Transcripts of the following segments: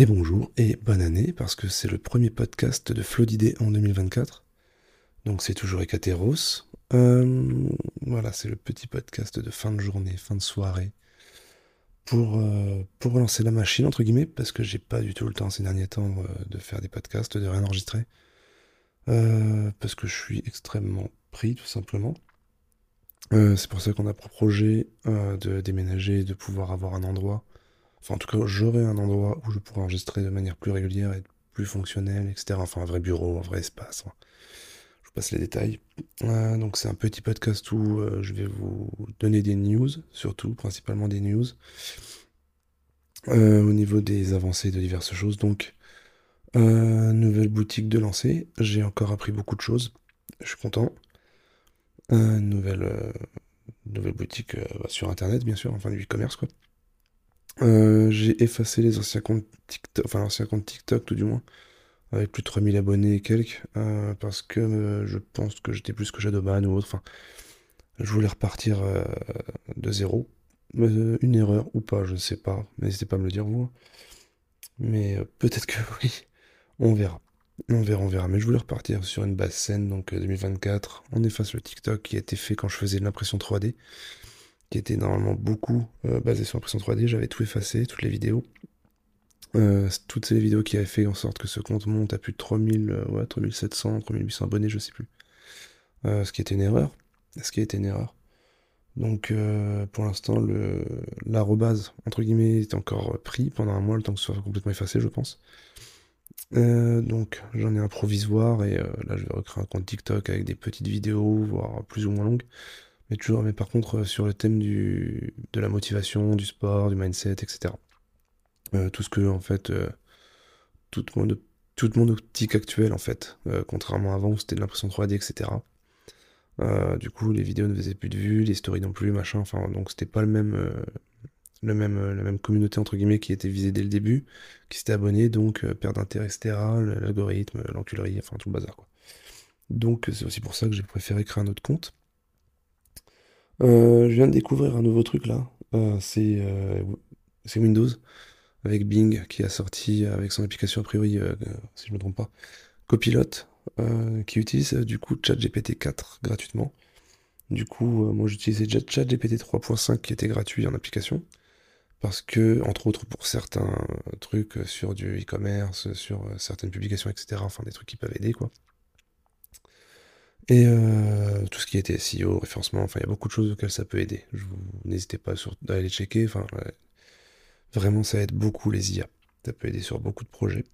Et bonjour et bonne année parce que c'est le premier podcast de Flow d'idées en 2024. Donc c'est toujours Ekateros. Euh, voilà, c'est le petit podcast de fin de journée, fin de soirée. Pour, euh, pour relancer la machine, entre guillemets, parce que j'ai pas du tout le temps ces derniers temps euh, de faire des podcasts, de rien enregistrer. parce que je suis extrêmement pris, tout simplement. c'est pour ça qu'on a pour projet de déménager, de pouvoir avoir un endroit Enfin, en tout cas, j'aurai un endroit où je pourrai enregistrer de manière plus régulière et plus fonctionnelle, etc. Enfin, un vrai bureau, un vrai espace. Je vous passe les détails. Euh, donc, c'est un petit podcast où euh, je vais vous donner des news, surtout, principalement des news. Euh, au niveau des avancées de diverses choses. Donc, nouvelle boutique de lancer. J'ai encore appris beaucoup de choses. Je suis content. nouvelle, nouvelle boutique bah, sur Internet, bien sûr, enfin du e-commerce, quoi. Euh, j'ai effacé les anciens comptes TikTok, enfin l'ancien compte TikTok tout du moins, avec plus de 3000 abonnés et quelques, euh, parce que euh, je pense que j'étais plus que Shadowban ou autre, enfin, je voulais repartir de zéro. une erreur ou pas, je ne sais pas, n'hésitez pas à me le dire vous. Mais peut-être que oui, on verra. On verra, on verra. Mais je voulais repartir sur une base saine, donc 2024. On efface le TikTok qui a été fait quand je faisais l'impression 3D qui était normalement beaucoup euh, basé sur l'impression 3D. J'avais tout effacé, toutes les vidéos. Euh, toutes ces vidéos qui avaient fait en sorte que ce compte monte à plus de 3000, euh, ouais, 3700, 3800 abonnés, je sais plus. ce qui était une erreur. Ce qui été une erreur. Donc pour l'instant, l'arrobase, entre guillemets, est encore pris pendant un mois, le temps que ce soit complètement effacé, je pense. donc j'en ai un provisoire et là je vais recréer un compte TikTok avec des petites vidéos, voire plus ou moins longues. Mais toujours, mais par contre, euh, sur le thème du, de la motivation, du sport, du mindset, etc. Euh, tout ce que, en fait, euh, toute, mon, toute mon optique actuelle, en fait, contrairement à avant où c'était de l'impression 3D, etc. du coup, les vidéos ne faisaient plus de vues, les stories non plus, machin. Enfin, donc c'était pas le même, le même, la même communauté entre guillemets qui était visée dès le début, qui s'était abonné, donc perte d'intérêt, etc. L'algorithme, l'enculerie, enfin tout le bazar, quoi. Donc c'est aussi pour ça que j'ai préféré créer un autre compte. Euh, je viens de découvrir un nouveau truc là. Euh, euh, c'est Windows avec Bing qui a sorti avec son application a priori, si je me trompe pas, Copilot, qui utilise du coup ChatGPT 4 gratuitement. Du coup, moi j'utilisais déjà ChatGPT 3.5 qui était gratuit en application. Parce que, entre autres, pour certains trucs sur du e-commerce, sur certaines publications, etc., enfin des trucs qui peuvent aider, quoi. Et euh, tout ce qui était SEO, référencement, enfin il y a beaucoup de choses auxquelles ça peut aider. N'hésitez pas à aller checker. Enfin, vraiment ça aide beaucoup les IA. Ça peut aider sur beaucoup de projets.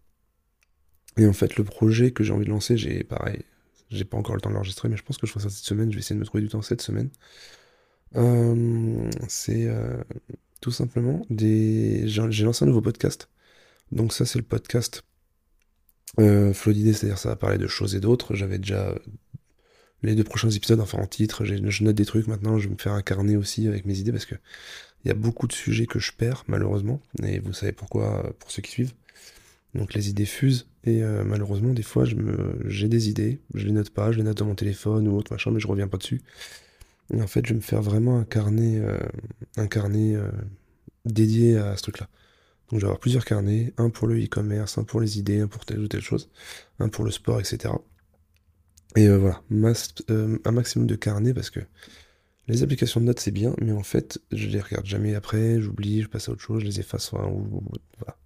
Et en fait le projet que j'ai envie de lancer, j'ai pareil, j'ai pas encore le temps de l'enregistrer, mais je pense que je ferai ça cette semaine. Je vais essayer de me trouver du temps cette semaine. Euh, c'est euh, tout simplement des. J'ai lancé un nouveau podcast. Donc ça c'est le podcast euh, c'est-à-dire ça va parler de choses et d'autres. J'avais déjà les deux prochains épisodes, enfin en titre, je note des trucs maintenant, je vais me faire un carnet aussi avec mes idées parce que il y a beaucoup de sujets que je perds malheureusement, et vous savez pourquoi pour ceux qui suivent. Donc les idées fusent et euh, malheureusement des fois j'ai des idées, je les note pas, je les note dans mon téléphone ou autre machin, mais je reviens pas dessus. Et en fait je vais me faire vraiment un carnet, euh, un carnet euh, dédié à ce truc-là. Donc je vais avoir plusieurs carnets, un pour le e-commerce, un pour les idées, un pour telle ou telle chose, un pour le sport, etc. Et euh, voilà, euh, un maximum de carnets parce que les applications de notes c'est bien, mais en fait je les regarde jamais après, j'oublie, je passe à autre chose, je les efface, voilà.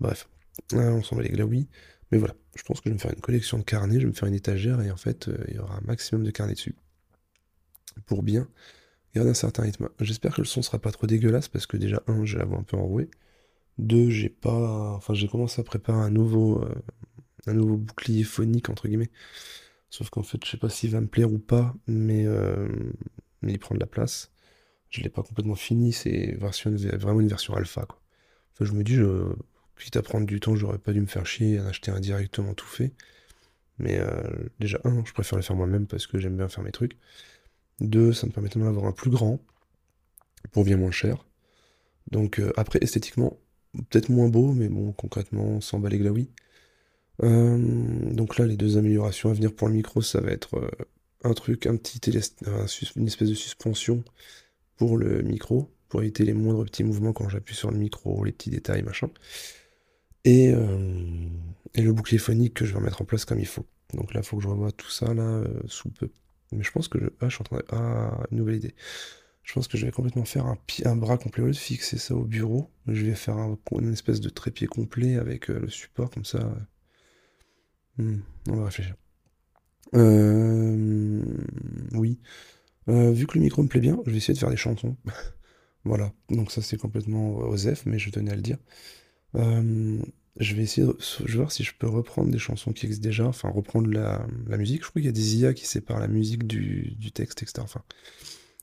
Bref, ah, on s'en va les glaouis, mais voilà, je pense que je vais me faire une collection de carnets, je vais me faire une étagère et en fait euh, il y aura un maximum de carnets dessus. Pour bien garder un certain rythme. J'espère que le son sera pas trop dégueulasse parce que déjà un, j'ai la un peu enrouée, deux, j'ai pas, enfin j'ai commencé à préparer un nouveau, un nouveau bouclier phonique entre guillemets Sauf qu'en fait, je sais pas s'il va me plaire ou pas, mais, euh, mais il prend de la place. Je l'ai pas complètement fini, c'est vraiment une version alpha. Quoi. Enfin, je me dis, je, quitte à prendre du temps, j'aurais pas dû me faire chier à acheter un directement tout fait. Mais euh, déjà, un, je préfère le faire moi-même parce que j'aime bien faire mes trucs. Deux, ça me permet d'en avoir un plus grand pour bien moins cher. Donc euh, après, esthétiquement, peut-être moins beau, mais bon, concrètement, sans balai glaoui. Euh, donc là, les deux améliorations à venir pour le micro, ça va être euh, un truc, un petit une espèce de suspension pour le micro, pour éviter les moindres petits mouvements quand j'appuie sur le micro, les petits détails, machin. et, euh, le bouclier phonique que je vais mettre en place comme il faut. Donc là, il faut que je revoie tout ça là sous peu. Mais je pense que je... Ah. Ah, nouvelle idée. Je pense que je vais complètement faire un, bras complet. Fixer ça au bureau, je vais faire un... une espèce de trépied complet avec le support comme ça. Hmm, on va réfléchir. Euh, oui. Euh, vu que le micro me plaît bien, je vais essayer de faire des chansons. voilà. Donc ça c'est complètement osef, mais je tenais à le dire. Euh, je vais essayer de voir si je peux reprendre des chansons qui existent déjà, enfin reprendre la, musique. Je crois qu'il y a des IA qui séparent la musique du, texte, etc. Enfin,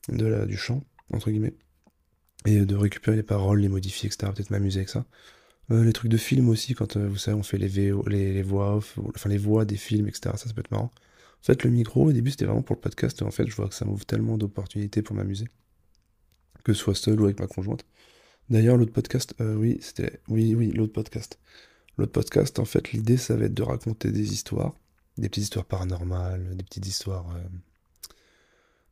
de la, du chant, entre guillemets. Et de récupérer les paroles, les modifier, etc. Peut-être m'amuser avec ça. Les trucs de film aussi, quand vous savez, on fait les, les, voix off, enfin les voix des films, etc. Ça, peut être marrant. En fait, le micro, au début, c'était vraiment pour le podcast. En fait, je vois que ça m'ouvre tellement d'opportunités pour m'amuser. Que ce soit seul ou avec ma conjointe. D'ailleurs, l'autre podcast, euh, oui, c'était. Oui, oui, l'autre podcast. L'autre podcast, en fait, l'idée, ça va être de raconter des histoires. Des petites histoires paranormales, des petites histoires. Euh,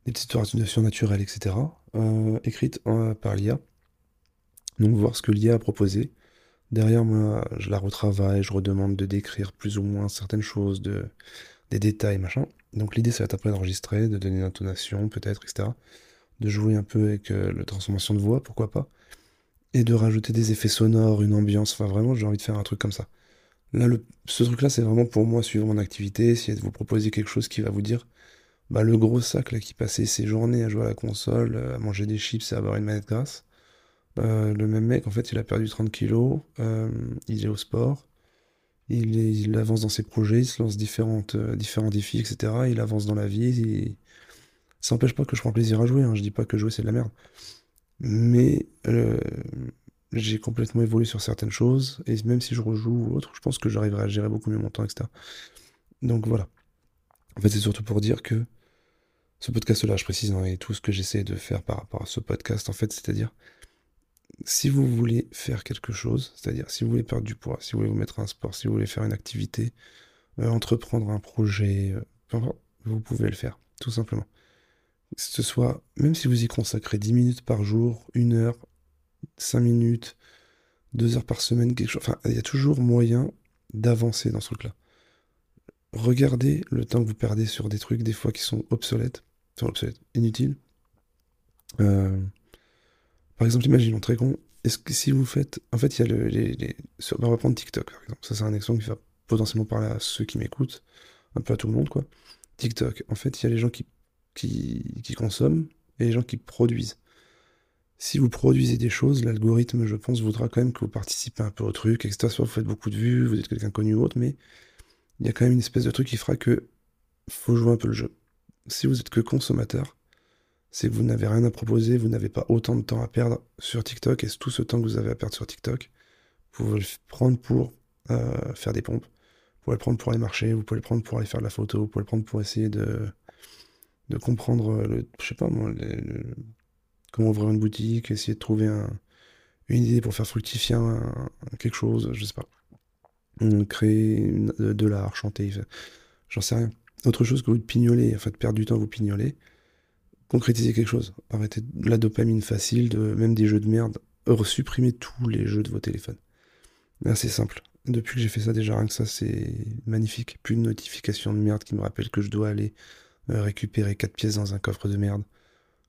des petites histoires de surnaturelles, etc. Euh, écrites par l'IA. Donc, voir ce que l'IA a proposé. Derrière, moi, je la retravaille, je redemande de décrire plus ou moins certaines choses, de des détails, machin. Donc l'idée, ça va être après d'enregistrer, de donner une intonation, peut-être, etc. De jouer un peu avec euh, la transformation de voix, pourquoi pas. Et de rajouter des effets sonores, une ambiance. Enfin, vraiment, j'ai envie de faire un truc comme ça. Là, ce truc-là, c'est vraiment pour moi suivre mon activité, essayer de vous proposer quelque chose qui va vous dire bah, le gros sac là, qui passait ses journées à jouer à la console, à manger des chips et à avoir une manette grasse. Euh, le même mec, en fait, il a perdu 30 kilos, euh, il est au sport, il, avance dans ses projets, il se lance différentes, euh, différents défis, etc. Il avance dans la vie. Ça n'empêche pas que je prends plaisir à jouer. Hein. Je dis pas que jouer c'est de la merde. Mais euh, j'ai complètement évolué sur certaines choses. Et même si je rejoue ou autre, je pense que j'arriverai à gérer beaucoup mieux mon temps, etc. Donc voilà. En fait, c'est surtout pour dire que ce podcast-là, je précise, hein, et tout ce que j'essaie de faire par rapport à ce podcast, en fait, c'est-à-dire si vous voulez faire quelque chose, c'est-à-dire si vous voulez perdre du poids, si vous voulez vous mettre un sport, si vous voulez faire une activité, euh, entreprendre un projet, euh, vous pouvez le faire, tout simplement. Ce soit, même si vous y consacrez 10 minutes par jour, 1 heure, 5 minutes, 2 heures par semaine, quelque chose, enfin, il y a toujours moyen d'avancer dans ce truc-là. Regardez le temps que vous perdez sur des trucs, des fois qui sont obsolètes, enfin obsolètes, inutiles. Euh, par exemple, imaginons très con, est-ce que si vous faites. En fait, il y a le, les, On va prendre TikTok, par exemple. Ça, c'est un exemple qui va potentiellement parler à ceux qui m'écoutent, un peu à tout le monde, quoi. TikTok, en fait, il y a les gens qui, qui, consomment et les gens qui produisent. Si vous produisez des choses, l'algorithme, je pense, voudra quand même que vous participez un peu au truc, etc. Soit vous faites beaucoup de vues, vous êtes quelqu'un connu ou autre, mais il y a quand même une espèce de truc qui fera que faut jouer un peu le jeu. Si vous êtes que consommateur, c'est que vous n'avez rien à proposer, vous n'avez pas autant de temps à perdre sur TikTok, et tout ce temps que vous avez à perdre sur TikTok, vous pouvez le prendre pour euh, faire des pompes, vous pouvez le prendre pour aller marcher, vous pouvez le prendre pour aller faire de la photo, vous pouvez le prendre pour essayer de, de comprendre, le, je sais pas comment ouvrir une boutique, essayer de trouver une idée pour faire fructifier quelque chose, je sais pas. Créer de, l'art, chanter, j'en sais rien. Autre chose que vous de pignoler, en fait, perdre du temps vous pignoler, concrétiser quelque chose. Arrêtez la dopamine facile, même des jeux de merde. Supprimez tous les jeux de vos téléphones. C'est simple. Depuis que j'ai fait ça déjà, rien que ça, c'est magnifique. Plus de notifications de merde qui me rappellent que je dois aller euh, récupérer 4 pièces dans un coffre de merde.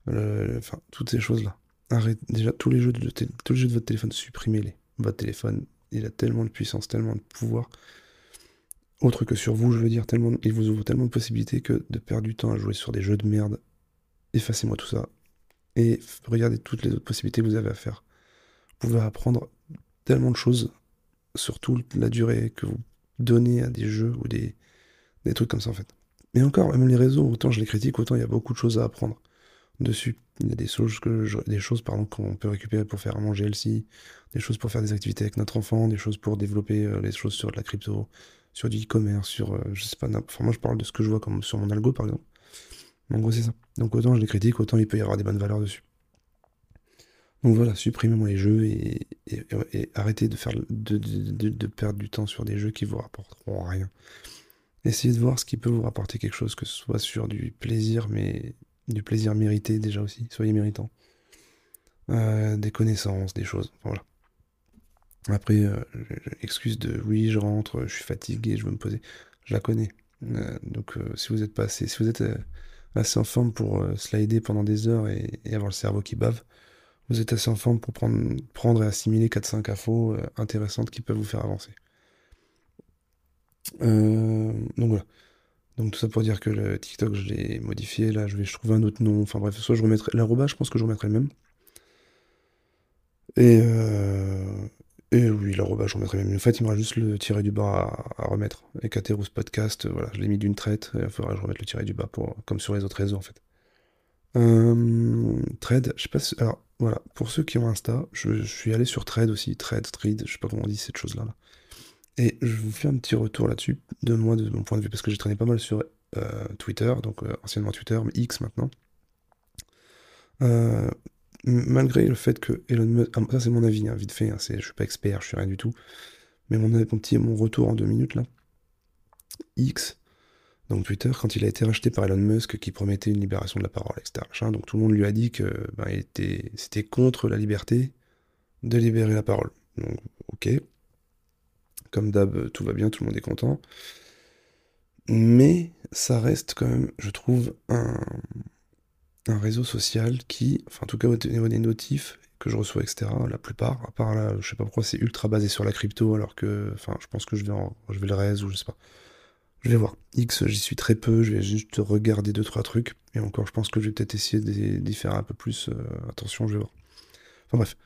enfin, toutes ces choses-là. Arrêtez déjà tous les jeux de, tous les jeux de votre téléphone, supprimez-les. Votre téléphone, il a tellement de puissance, tellement de pouvoir. Autre que sur vous, je veux dire, tellement, il vous ouvre tellement de possibilités que de perdre du temps à jouer sur des jeux de merde effacez-moi tout ça et regardez toutes les autres possibilités que vous avez à faire. Vous pouvez apprendre tellement de choses sur toute la durée que vous donnez à des jeux ou des, des trucs comme ça en fait. Mais encore, même les réseaux, autant je les critique, autant il y a beaucoup de choses à apprendre dessus. Il y a des choses que des choses qu'on peut récupérer pour faire manger LC, des choses pour faire des activités avec notre enfant, des choses pour développer euh, les choses sur de la crypto, sur du e-commerce, sur euh, je sais pas. Enfin, moi je parle de ce que je vois comme sur mon algo par exemple. En gros, c'est ça. Donc autant je les critique, autant il peut y avoir des bonnes valeurs dessus. Donc voilà, supprimez-moi les jeux et, arrêtez de, faire, de, perdre du temps sur des jeux qui vous rapporteront rien. Essayez de voir ce qui peut vous rapporter quelque chose, que ce soit sur du plaisir, mais du plaisir mérité déjà aussi, soyez méritant. Euh, des connaissances, des choses, voilà. Après, euh, excuse de oui, je rentre, je suis fatigué, je veux me poser. Je la connais. Euh, donc, si vous êtes pas assez, si vous êtes assez en forme pour euh, slider pendant des heures et, avoir le cerveau qui bave, vous êtes assez en forme pour prendre, prendre et assimiler 4-5 infos euh, intéressantes qui peuvent vous faire avancer. Euh, donc voilà. Donc tout ça pour dire que le TikTok, je l'ai modifié. Là, je vais je trouve un autre nom. Enfin bref, soit je remettrai l'arroba, je pense que je remettrai le même. Et, euh, et oui, l'arroba, je remettrai même. En fait, il me reste juste le tiré du bas à, remettre. Et Podcast, euh, voilà, je l'ai mis d'une traite. Il faudra que je remette le tiré du bas pour, comme sur les autres réseaux en fait. Euh, Thread, je sais pas si... Alors voilà, pour ceux qui ont Insta, je, suis allé sur Thread aussi. Thread, Thread, je sais pas comment on dit cette chose-là. Là. Et je vous fais un petit retour là-dessus, de moi, de mon point de vue, parce que j'ai traîné pas mal sur euh, Twitter, donc anciennement Twitter, mais X maintenant. Malgré le fait que Elon Musk, ah, ça c'est mon avis, hein, vite fait, hein, je suis pas expert, je suis rien du tout, mais mon, mon petit mon retour en deux minutes là. X, donc Twitter, quand il a été racheté par Elon Musk, qui promettait une libération de la parole, etc. Donc tout le monde lui a dit que ben, c'était contre la liberté de libérer la parole. Donc ok, comme d'hab, tout va bien, tout le monde est content. Mais ça reste quand même, je trouve, un, un réseau social qui, enfin en tout cas au niveau des notifs que je reçois, etc., la plupart, à part là, je sais pas pourquoi c'est ultra basé sur la crypto, alors que, enfin je pense que je vais, en, je vais le raise ou je sais pas. Je vais voir. X, j'y suis très peu, je vais juste regarder deux trois trucs, et encore je pense que je vais peut-être essayer d'y faire un peu plus euh, attention, je vais voir. Enfin bref,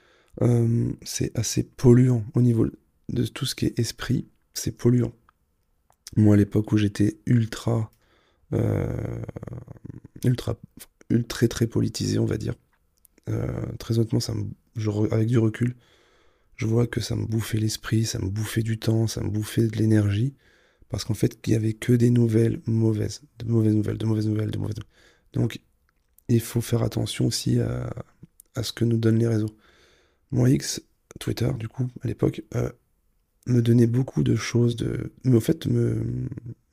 euh, c'est assez polluant au niveau de tout ce qui est esprit, c'est polluant. Moi, à l'époque où j'étais ultra, euh, ultra, ultra, très politisé, on va dire, euh, très honnêtement, ça avec du recul, je vois que ça me bouffait l'esprit, ça me bouffait du temps, ça me bouffait de l'énergie, parce qu'en fait, il y avait que des nouvelles mauvaises, de mauvaises nouvelles, de mauvaises nouvelles, de mauvaises nouvelles. Donc, il faut faire attention aussi à, à ce que nous donnent les réseaux. Moi, X, Twitter, du coup, à l'époque, euh, me donnait beaucoup de choses, de... mais au fait, me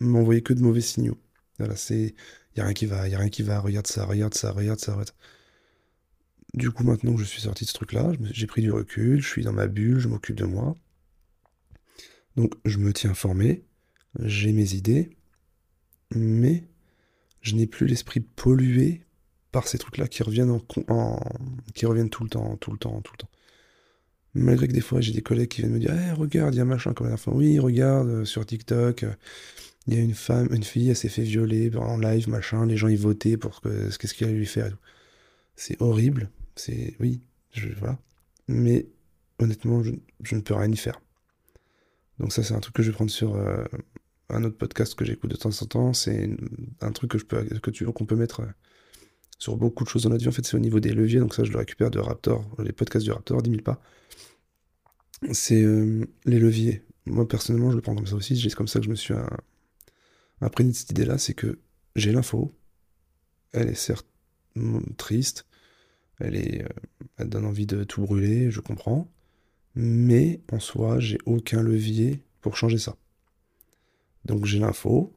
m'envoyait que de mauvais signaux. Voilà, c'est, y a rien qui va, y a rien qui va, regarde ça, regarde ça, regarde ça, regarde. Du coup, maintenant que je suis sorti de ce truc-là, j'ai pris du recul, je suis dans ma bulle, je m'occupe de moi. Donc, je me tiens informé, j'ai mes idées, mais je n'ai plus l'esprit pollué par ces trucs-là qui reviennent en, qui reviennent tout le temps, tout le temps, tout le temps. Malgré que des fois j'ai des collègues qui viennent me dire hey, regarde, il y a machin comme la fin. Oui, regarde, euh, sur TikTok, euh, il y a une femme, une fille, elle s'est fait violer en live, machin, les gens y votaient pour que, ce qu'est-ce qu'il allait lui faire. C'est horrible, c'est. Oui, je, voilà. Mais honnêtement, je, je, ne peux rien y faire. Donc, ça, c'est un truc que je vais prendre sur euh, un autre podcast que j'écoute de temps en temps. C'est un truc que je peux, que tu, qu'on peut mettre. Euh, sur beaucoup de choses dans notre vie. En fait, c'est au niveau des leviers. Donc ça, je le récupère de Raptor, les podcasts du Raptor, 10 000 pas. C'est euh, les leviers. Moi, personnellement, je le prends comme ça aussi. C'est comme ça que je me suis de cette idée-là. C'est que j'ai l'info. Elle est certes triste. Elle, est, euh, elle donne envie de tout brûler, je comprends. Mais en soi, j'ai aucun levier pour changer ça. Donc j'ai l'info,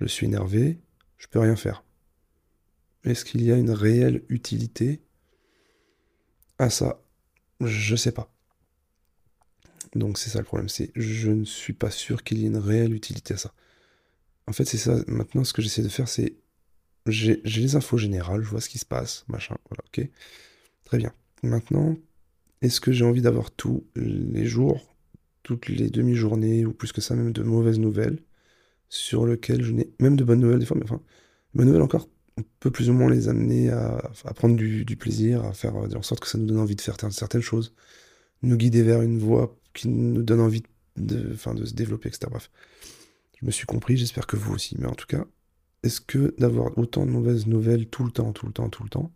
je suis énervé, je peux rien faire. Est-ce qu'il y a une réelle utilité à ça? Je sais pas. Donc c'est ça le problème, c'est je ne suis pas sûr qu'il y ait une réelle utilité à ça. En fait, c'est ça. Maintenant, ce que j'essaie de faire, c'est j'ai les infos générales, je vois ce qui se passe, machin. Voilà, ok. Très bien. Maintenant, est-ce que j'ai envie d'avoir tous les jours, toutes les demi-journées, ou plus que ça, même de mauvaises nouvelles, sur lesquelles je n'ai même de bonnes nouvelles des fois, mais enfin, bonnes nouvelles encore, on peut plus ou moins les amener à, prendre du, plaisir, à faire en sorte que ça nous donne envie de faire certaines choses, nous guider vers une voie qui nous donne envie de, enfin, de se développer, etc. Bref, je me suis compris, j'espère que vous aussi. Mais en tout cas, est-ce que d'avoir autant de mauvaises nouvelles tout le temps, tout le temps, tout le temps,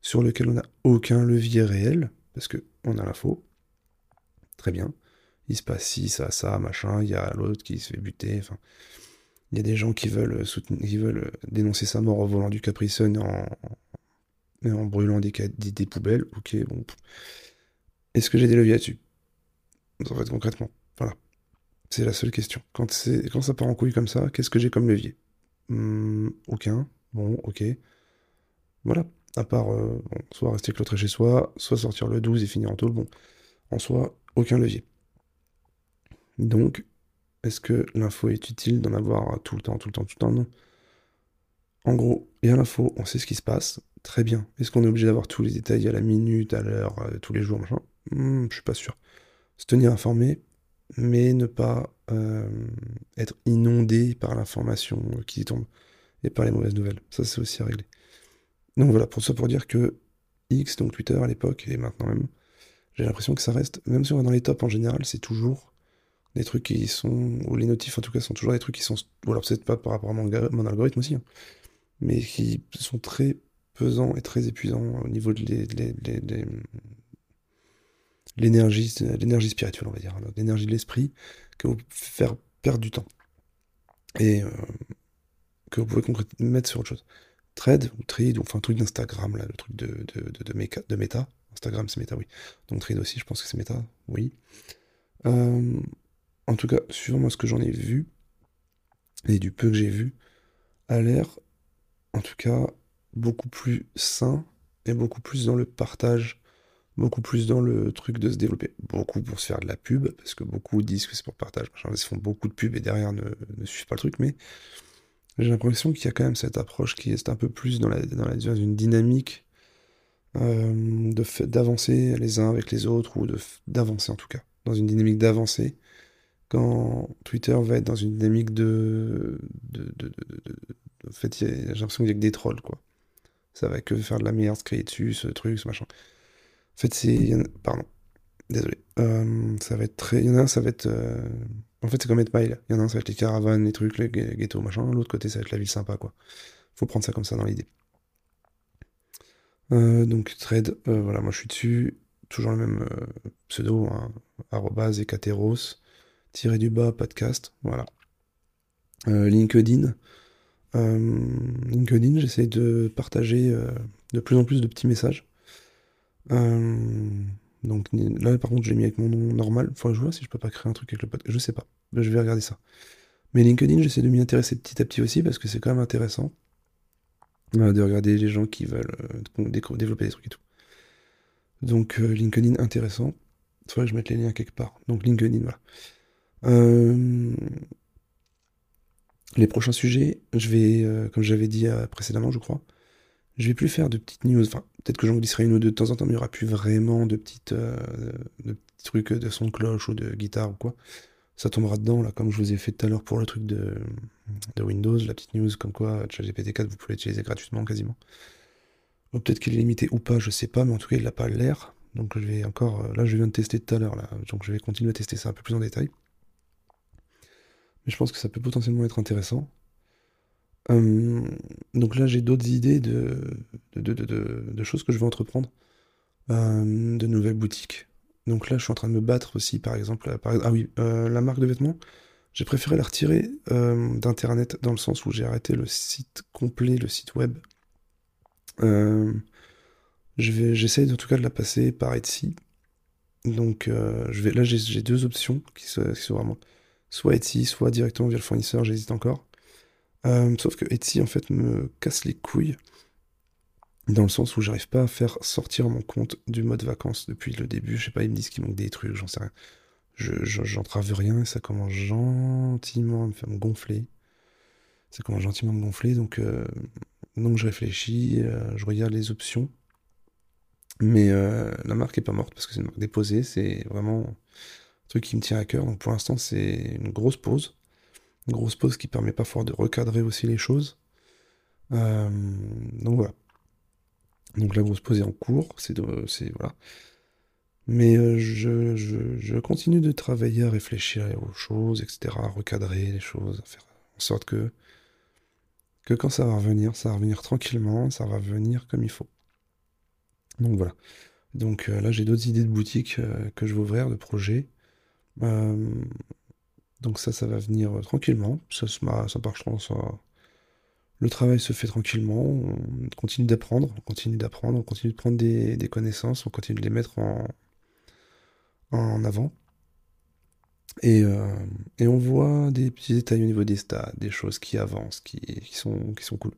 sur lequel on n'a aucun levier réel, parce que on a l'info, très bien, il se passe ci, ça, ça, machin, il y a l'autre qui se fait buter, enfin, il y a des gens qui veulent, soutenir, qui veulent dénoncer sa mort au volant du Capri Sun en, brûlant des, des, des, poubelles. Ok, bon. Est-ce que j'ai des leviers là-dessus? En fait, concrètement, voilà. C'est la seule question. Quand, ça part en couille comme ça, qu'est-ce que j'ai comme levier? Mmh, Aucun. Bon, ok. Voilà. À part, euh, soit rester cloîtré chez soi, soit sortir le 12 et finir en tôle. Bon, en soi, aucun levier. Donc, est-ce que l'info est utile d'en avoir tout le temps, tout le temps, tout le temps? Non. En gros, il y a l'info, on sait ce qui se passe, très bien. Est-ce qu'on est obligé d'avoir tous les détails à la minute, à l'heure, euh, tous les jours, machin? Hmm, Je suis pas sûr. Se tenir informé, mais ne pas euh, être inondé par l'information qui tombe et par les mauvaises nouvelles. Ça, c'est aussi à régler. Donc voilà, pour ça, pour dire que X, donc Twitter à l'époque, et maintenant même, j'ai l'impression que ça reste, même si on va dans les tops en général, c'est toujours des trucs qui sont, ou les notifs en tout cas, sont toujours des trucs qui sont, ou alors peut-être pas par rapport à mon, algorithme aussi, hein, mais qui sont très pesants et très épuisants au niveau de l'énergie, l'énergie spirituelle, on va dire, l'énergie de l'esprit, que vous faire perdre du temps. Et euh, que vous pouvez mettre sur autre chose. Thread ou Thread, ou enfin un truc d'Instagram, là, le truc de, de, de, méta. Instagram, c'est méta, oui. Donc Thread aussi, je pense que c'est méta, oui. Euh, en tout cas, suivant moi ce que j'en ai vu, et du peu que j'ai vu, a l'air, en tout cas, beaucoup plus sain et beaucoup plus dans le partage, beaucoup plus dans le truc de se développer. Beaucoup pour se faire de la pub, parce que beaucoup disent que c'est pour partage, ils font beaucoup de pub et derrière ne, ne suivent pas le truc, mais j'ai l'impression qu'il y a quand même cette approche qui est un peu plus dans, la, dans, la, dans une dynamique euh, d'avancer les uns avec les autres, ou d'avancer en tout cas, dans une dynamique d'avancer, quand Twitter va être dans une dynamique de... de, de, de en fait, j'ai l'impression qu'il n'y a que des trolls, quoi. Ça va que faire de la merde, se créer dessus, ce truc, ce machin. En fait, c'est... Pardon. Désolé. Euh, ça va être très... Il y en a un, ça va être... Euh, en fait, c'est comme Edmile. Il y en a un, ça va être les caravanes, les trucs, les ghettos, machin. L'autre côté, ça va être la ville sympa, quoi. Faut prendre ça comme ça dans l'idée. Euh, donc, trade, voilà, moi je suis dessus. Toujours le même pseudo, hein, ekateros, tiré du bas, podcast, voilà. LinkedIn. LinkedIn, j'essaie de partager de plus en plus de petits messages. Donc là, par contre, j'ai mis avec mon nom normal. Enfin, je vois si je peux pas créer un truc avec le podcast. Je sais pas. Je vais regarder ça. Mais LinkedIn, j'essaie de m'y intéresser petit à petit aussi parce que c'est quand même intéressant euh, de regarder les gens qui veulent euh, développer des trucs et tout. Donc euh, LinkedIn, intéressant. Il faudrait que je mette les liens quelque part. Donc LinkedIn, voilà. les prochains sujets, je vais, comme j'avais dit précédemment, je crois, je vais plus faire de petites news. Enfin, peut-être que j'en glisserai une ou deux de temps en temps, mais il n'y aura plus vraiment de petites, euh, de petits trucs de son de cloche ou de guitare ou quoi. Ça tombera dedans, là, comme je vous ai fait tout à l'heure pour le truc de, Windows, la petite news comme quoi ChatGPT 4, vous pouvez l'utiliser gratuitement quasiment. Peut-être qu'il est limité ou pas, je sais pas, mais en tout cas, il n'a pas l'air. Donc je vais encore. Euh, là, je viens de tester tout à l'heure, là. Donc je vais continuer à tester ça un peu plus en détail. Mais je pense que ça peut potentiellement être intéressant. Euh, donc là, j'ai d'autres idées de, de, choses que je vais entreprendre, euh, de nouvelles boutiques. Donc là, je suis en train de me battre aussi, par exemple. ah oui, euh, la marque de vêtements, j'ai préféré la retirer d'Internet dans le sens où j'ai arrêté le site complet, le site web. j'essaie en tout cas de la passer par Etsy. Donc je vais, là, j'ai deux options qui, qui sont vraiment soit Etsy, soit directement via le fournisseur, j'hésite encore. Euh, sauf que Etsy en fait me casse les couilles dans le sens où j'arrive pas à faire sortir mon compte du mode vacances depuis le début. Je sais pas, ils me disent qu'il manque des trucs, j'en sais rien. Je, j'entrave rien et ça commence gentiment à me faire me gonfler. Ça commence gentiment à me gonfler, donc, euh, je réfléchis, euh, je regarde les options. Mais la marque est pas morte parce que c'est une marque déposée, c'est vraiment un truc qui me tient à cœur. Pour l'instant, c'est une grosse pause grosse pause qui permet parfois de recadrer aussi les choses. Euh, donc voilà. Donc la grosse pause est en cours, c'est voilà. Mais euh, je, je, continue de travailler à réfléchir aux choses, etc., recadrer les choses, faire en sorte que, que quand ça va revenir, ça va revenir tranquillement, ça va venir comme il faut. Donc voilà. Donc euh, là j'ai d'autres idées de boutique que je vais ouvrir, de projets. Donc ça, ça va venir euh, tranquillement. Ça, ça marche, ça... Le travail se fait tranquillement. On continue d'apprendre, on continue d'apprendre, on continue de prendre des, connaissances, on continue de les mettre en, en avant. Et, euh, et, on voit des petits détails au niveau des stats, des choses qui avancent, qui, sont, qui cool.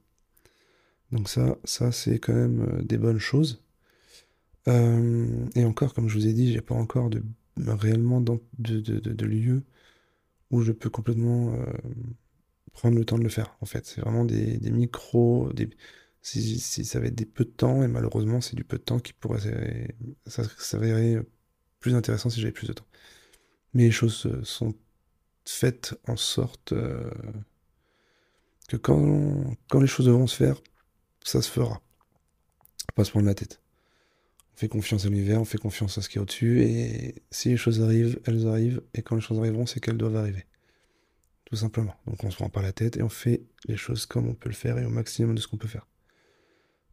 Donc ça, ça c'est quand même euh, des bonnes choses. et encore, comme je vous ai dit, j'ai pas encore de réellement de, de, de, lieux où je peux complètement euh, prendre le temps de le faire, en fait. C'est vraiment des, micros, des, ça va être des peu de temps, et malheureusement, c'est du peu de temps qui pourrait s'avérer plus intéressant si j'avais plus de temps. Mais les choses euh, sont faites en sorte euh, que quand, quand les choses devront se faire, ça se fera. Pas se prendre la tête. On fait confiance à l'univers, on fait confiance à ce qui est au-dessus, et si les choses arrivent, elles arrivent, et quand les choses arriveront, c'est qu'elles doivent arriver. Tout simplement. Donc on se prend pas la tête et on fait les choses comme on peut le faire et au maximum de ce qu'on peut faire.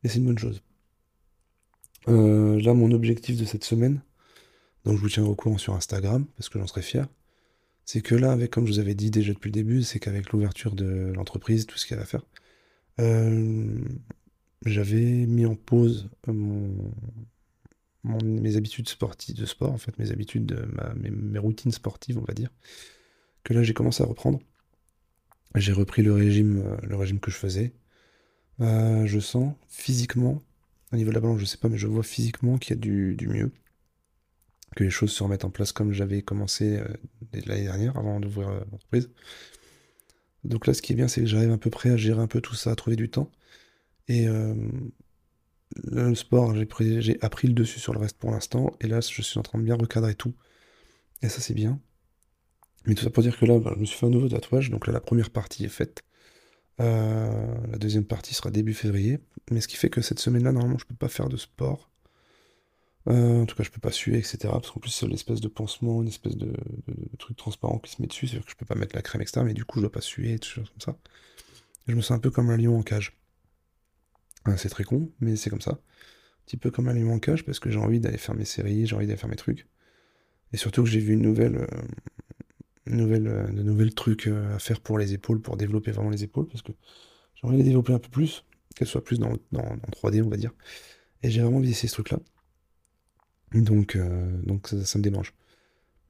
Et c'est une bonne chose. Euh, là, mon objectif de cette semaine, donc je vous tiens au courant sur Instagram, parce que j'en serais fier, c'est que là, avec, comme je vous avais dit déjà depuis le début, c'est qu'avec l'ouverture de l'entreprise, tout ce qu'il y a à faire, euh, j'avais mis en pause mes habitudes sportives de sport, en fait, mes habitudes, de mes, routines sportives, on va dire, que là j'ai commencé à reprendre. J'ai repris le régime, euh, le régime que je faisais. Euh, je sens physiquement, au niveau de la balance, je sais pas, mais je vois physiquement qu'il y a du, mieux. Que les choses se remettent en place comme j'avais commencé euh, l'année dernière, avant d'ouvrir l'entreprise. Donc là, ce qui est bien, c'est que j'arrive à peu près à gérer un peu tout ça, à trouver du temps. Et le sport, j'ai appris le dessus sur le reste pour l'instant. Et là, je suis en train de bien recadrer tout. Et ça, c'est bien. Mais tout ça pour dire que là, bah, je me suis fait un nouveau tatouage. Donc là, la première partie est faite. Euh, la deuxième partie sera début février. Mais ce qui fait que cette semaine-là, normalement, je peux pas faire de sport. Euh, en tout cas, je peux pas suer, etc. Parce qu'en plus, c'est l'espèce de pansement, une espèce de, truc transparent qui se met dessus. C'est-à-dire que je peux pas mettre la crème, etc. Mais du coup, je dois pas suer, des choses comme ça. je me sens un peu comme un lion en cage. C'est très con, mais c'est comme ça. Un petit peu comme un lion en cage parce que j'ai envie d'aller faire mes séries, j'ai envie d'aller faire mes trucs. Et surtout que j'ai vu une nouvelle, euh, euh, de nouvelles trucs euh, à faire pour les épaules, pour développer vraiment les épaules, parce que j'ai envie de les développer un peu plus, qu'elles soient plus dans, dans, 3D, on va dire. Et j'ai vraiment envie d'essayer ce truc-là. Donc, euh, donc ça, me démange.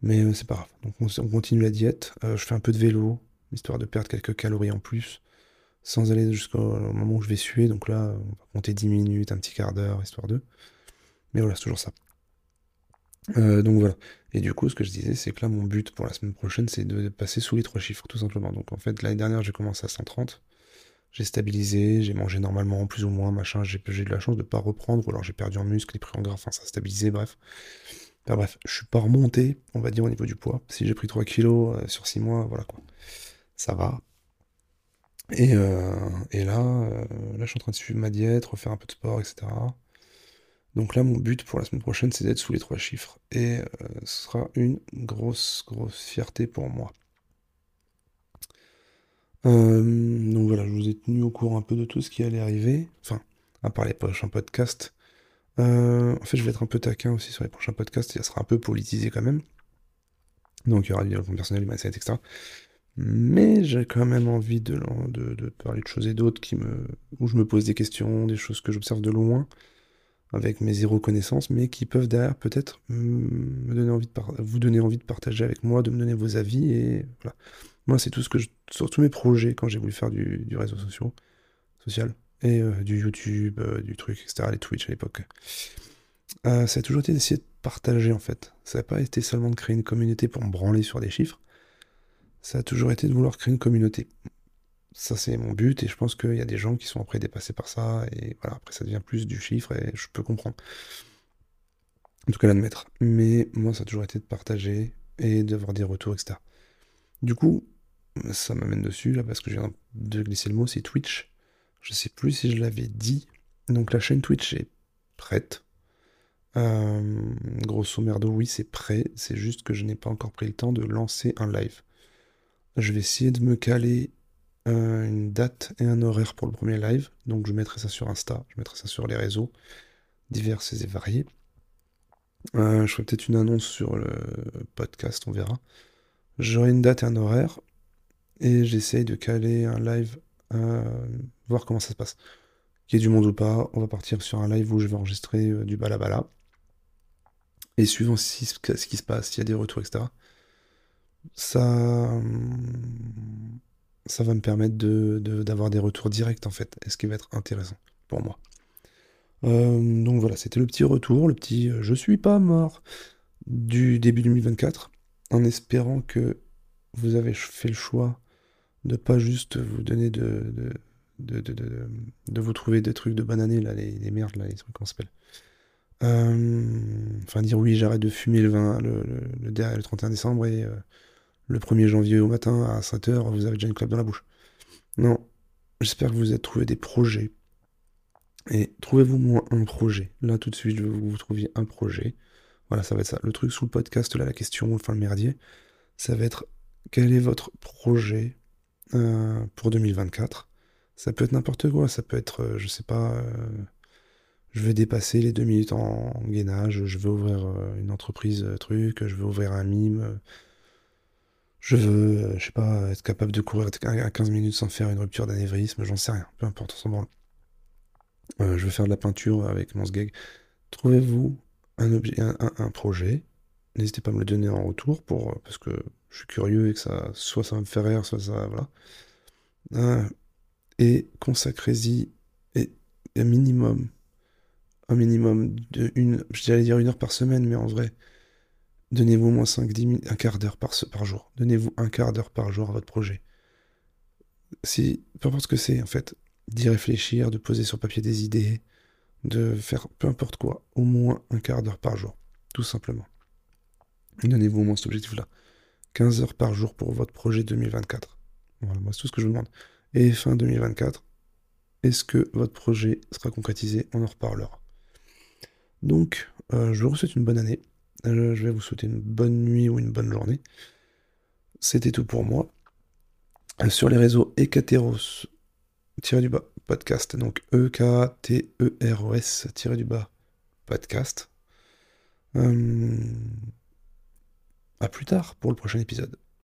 Mais c'est pas grave. Donc on, continue la diète. je fais un peu de vélo, histoire de perdre quelques calories en plus, sans aller jusqu'au moment où je vais suer. Donc là, on va compter 10 minutes, un petit quart d'heure, histoire de. Mais voilà, c'est toujours ça. Euh, donc voilà. Et du coup, ce que je disais, c'est que là, mon but pour la semaine prochaine, c'est de passer sous les trois chiffres, tout simplement. Donc en fait, l'année dernière, j'ai commencé à 130. J'ai stabilisé, j'ai mangé normalement, plus ou moins, machin. J'ai de la chance de ne pas reprendre, ou alors j'ai perdu en muscle, et pris en gras, enfin, ça a stabilisé, bref. Enfin, bref, je suis pas remonté, on va dire, au niveau du poids. Si j'ai pris 3 kilos euh, sur 6 mois, voilà quoi. Ça va. Et, euh, et là, là, je suis en train de suivre ma diète, refaire un peu de sport, etc. Donc là, mon but pour la semaine prochaine, c'est d'être sous les trois chiffres. Et euh, ce sera une grosse, grosse fierté pour moi. Euh, donc voilà, je vous ai tenu au courant un peu de tout ce qui allait arriver. Enfin, à part les prochains podcasts. Euh, en fait, je vais être un peu taquin aussi sur les prochains podcasts. Ça sera un peu politisé quand même. Donc il y aura du développement personnel, du mindset, etc. Mais j'ai quand même envie de, parler de choses et d'autres qui me, où je me pose des questions, des choses que j'observe de loin avec mes zéro connaissances, mais qui peuvent derrière peut-être me donner envie de vous donner envie de partager avec moi, de me donner vos avis. Et voilà. Moi, c'est tout ce que je. Sur tous mes projets, quand j'ai voulu faire du, réseau social, social et euh, du YouTube, euh, du truc, etc., les Twitch à l'époque, euh, ça a toujours été d'essayer de partager en fait. Ça n'a pas été seulement de créer une communauté pour me branler sur des chiffres. Ça a toujours été de vouloir créer une communauté. Ça c'est mon but et je pense qu'il y a des gens qui sont après dépassés par ça et voilà après ça devient plus du chiffre et je peux comprendre. En tout cas l'admettre. Mais moi ça a toujours été de partager et d'avoir des retours etc du coup ça m'amène dessus là parce que je viens de glisser le mot c'est Twitch. Je sais plus si je l'avais dit. Donc la chaîne Twitch est prête. Euh, grosso merdo oui c'est prêt. C'est juste que je n'ai pas encore pris le temps de lancer un live je vais essayer de me caler euh, une date et un horaire pour le premier live. Donc je mettrai ça sur Insta, je mettrai ça sur les réseaux divers et variés. Euh, je ferai peut-être une annonce sur le podcast, on verra. J'aurai une date et un horaire. Et j'essaye de caler un live, euh, voir comment ça se passe. Qu'il y ait du monde ou pas, on va partir sur un live où je vais enregistrer du balabala. Et suivant ce qui se passe, s'il y a des retours, etc. Ça, hum, ça va me permettre d'avoir de, des retours directs en fait, et ce qui va être intéressant pour moi. Euh, donc voilà, c'était le petit retour, le petit euh, je suis pas mort. du début 2024, en espérant que vous avez fait le choix de pas juste vous donner de, de, de, de, vous trouver des trucs de bananer, là, les, les merdes, là, les trucs qu'on s'appelle. Euh, enfin, dire oui, j'arrête de fumer le 20, le, le, le 31 décembre et euh, le 1er janvier au matin à 5h, vous avez déjà une clope dans la bouche. Non, j'espère que vous avez trouvé des projets. Et trouvez-vous moins un projet. Là, tout de suite, je veux que vous trouviez un projet. Voilà, ça va être ça. Le truc sous le podcast, là, la question, enfin le merdier, ça va être quel est votre projet euh, pour 2024 Ça peut être n'importe quoi, ça peut être, euh, je sais pas, euh, je vais dépasser les deux minutes en, gainage, je veux ouvrir une entreprise truc, je veux ouvrir un mime, je veux, je sais pas, être capable de courir à 15 minutes sans faire une rupture d'anévrisme, j'en sais rien, peu importe, on branle. je veux faire de la peinture avec mon sgeg. Trouvez-vous un, un, projet? N'hésitez pas à me le donner en retour pour, parce que je suis curieux et que ça, soit ça va me faire rire, soit ça, voilà. Euh, et consacrez-y un minimum, un minimum de une, j'allais dire une heure par semaine, mais en vrai, donnez-vous moins 5, 10 minutes, un quart d'heure par, par jour. Donnez-vous un quart d'heure par jour à votre projet. Si, peu importe ce que c'est, en fait, d'y réfléchir, de poser sur papier des idées, de faire peu importe quoi, au moins un quart d'heure par jour, tout simplement. Donnez-vous au moins cet objectif-là. 15 heures par jour pour votre projet 2024. Voilà, moi c'est tout ce que je vous demande. Et fin 2024, est-ce que votre projet sera concrétisé? On en reparlera. Donc, euh, je vous souhaite une bonne année. Je vais vous souhaiter une bonne nuit ou une bonne journée. C'était tout pour moi. Euh, sur les réseaux Ekateros, tiré du bas, podcast. Donc E-K-T-E-R-O-S, tiré du bas, podcast. Euh, plus tard pour le prochain épisode.